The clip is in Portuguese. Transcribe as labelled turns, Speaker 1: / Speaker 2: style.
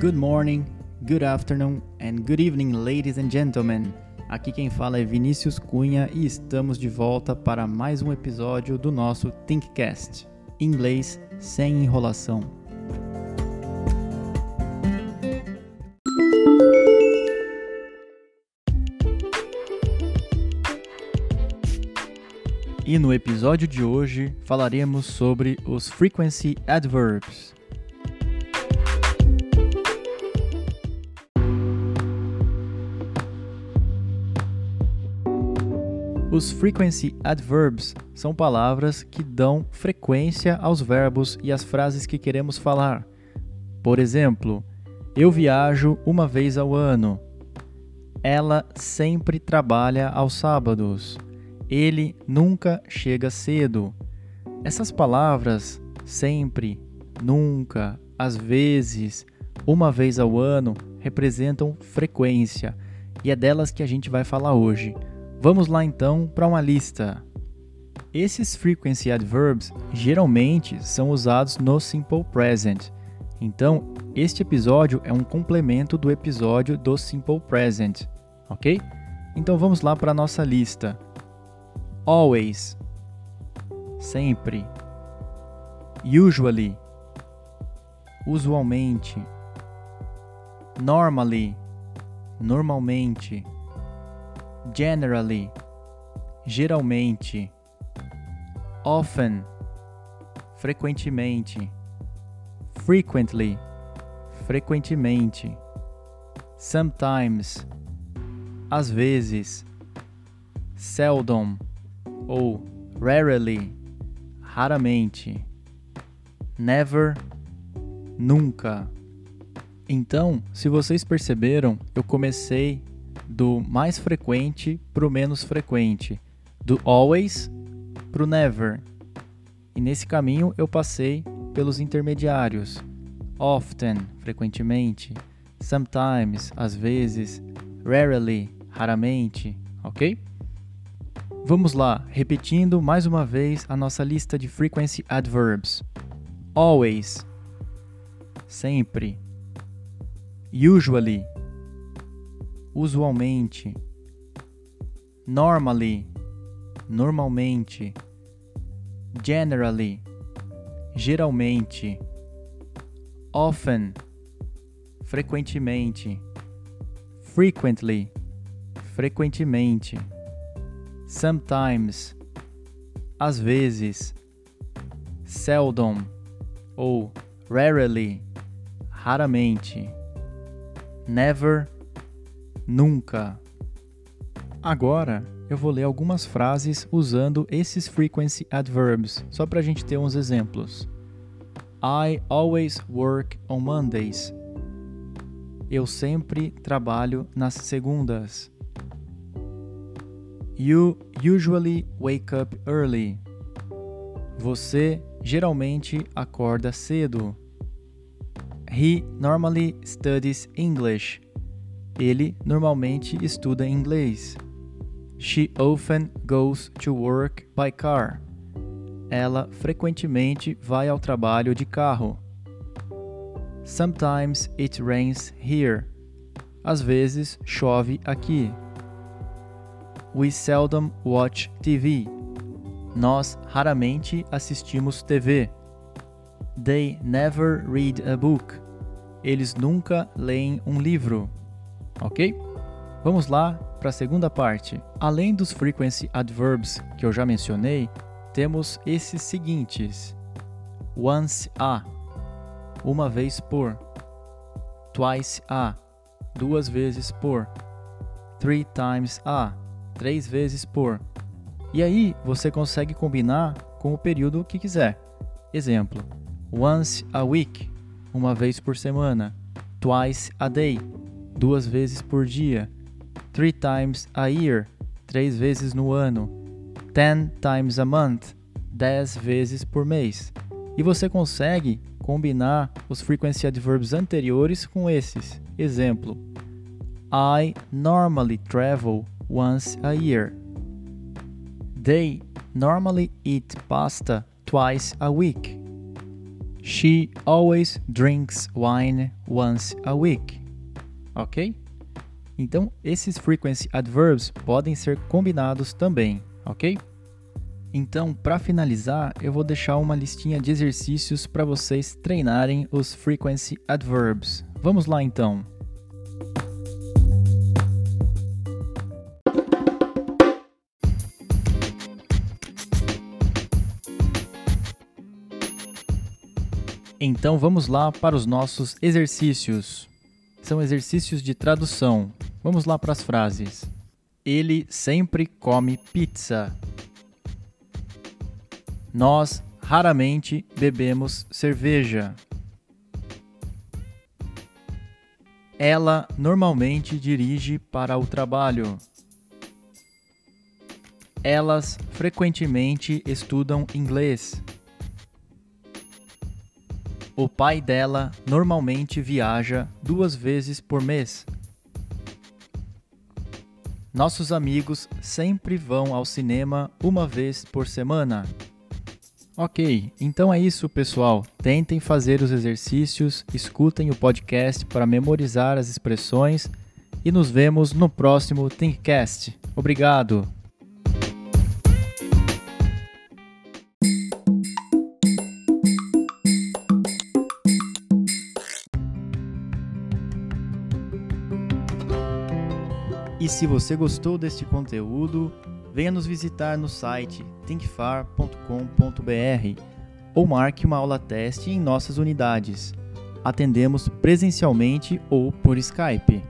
Speaker 1: Good morning, good afternoon and good evening, ladies and gentlemen. Aqui quem fala é Vinícius Cunha e estamos de volta para mais um episódio do nosso Thinkcast. Inglês sem enrolação. E no episódio de hoje falaremos sobre os frequency adverbs. Os frequency adverbs são palavras que dão frequência aos verbos e às frases que queremos falar. Por exemplo, eu viajo uma vez ao ano. Ela sempre trabalha aos sábados. Ele nunca chega cedo. Essas palavras, sempre, nunca, às vezes, uma vez ao ano, representam frequência e é delas que a gente vai falar hoje. Vamos lá então para uma lista. Esses frequency adverbs geralmente são usados no simple present. Então, este episódio é um complemento do episódio do simple present, ok? Então vamos lá para a nossa lista. Always, sempre. Usually, usualmente. Normally, normalmente generally, geralmente, often, frequentemente, frequently, frequentemente, sometimes, às vezes, seldom ou rarely, raramente, never, nunca. Então, se vocês perceberam, eu comecei do mais frequente para o menos frequente, do always para o never. E nesse caminho eu passei pelos intermediários. Often, frequentemente, sometimes, às vezes, rarely, raramente, ok? Vamos lá, repetindo mais uma vez a nossa lista de frequency adverbs. Always, sempre. Usually, usualmente, normally, normalmente, generally, geralmente, often, frequentemente, frequently, frequentemente, sometimes, às vezes, seldom ou rarely, raramente, never nunca. Agora eu vou ler algumas frases usando esses frequency adverbs, só para a gente ter uns exemplos. I always work on Mondays. Eu sempre trabalho nas segundas. You usually wake up early. Você geralmente acorda cedo. He normally studies English. Ele normalmente estuda inglês. She often goes to work by car. Ela frequentemente vai ao trabalho de carro. Sometimes it rains here. Às vezes chove aqui. We seldom watch TV. Nós raramente assistimos TV. They never read a book. Eles nunca leem um livro ok? Vamos lá para a segunda parte. Além dos frequency adverbs que eu já mencionei, temos esses seguintes: once a, uma vez por, twice a, duas vezes por, three times a, três vezes por. E aí você consegue combinar com o período que quiser. Exemplo: once a week, uma vez por semana, twice a day, duas vezes por dia, three times a year, três vezes no ano, ten times a month, dez vezes por mês. E você consegue combinar os frequency adverbs anteriores com esses. Exemplo: I normally travel once a year. They normally eat pasta twice a week. She always drinks wine once a week. Ok? Então, esses frequency adverbs podem ser combinados também, ok? Então, para finalizar, eu vou deixar uma listinha de exercícios para vocês treinarem os frequency adverbs. Vamos lá então. Então vamos lá para os nossos exercícios. São exercícios de tradução. Vamos lá para as frases. Ele sempre come pizza. Nós raramente bebemos cerveja. Ela normalmente dirige para o trabalho. Elas frequentemente estudam inglês. O pai dela normalmente viaja duas vezes por mês. Nossos amigos sempre vão ao cinema uma vez por semana. Ok, então é isso, pessoal. Tentem fazer os exercícios, escutem o podcast para memorizar as expressões e nos vemos no próximo Thinkcast. Obrigado! E se você gostou deste conteúdo, venha nos visitar no site thinkfar.com.br ou marque uma aula teste em nossas unidades. Atendemos presencialmente ou por Skype.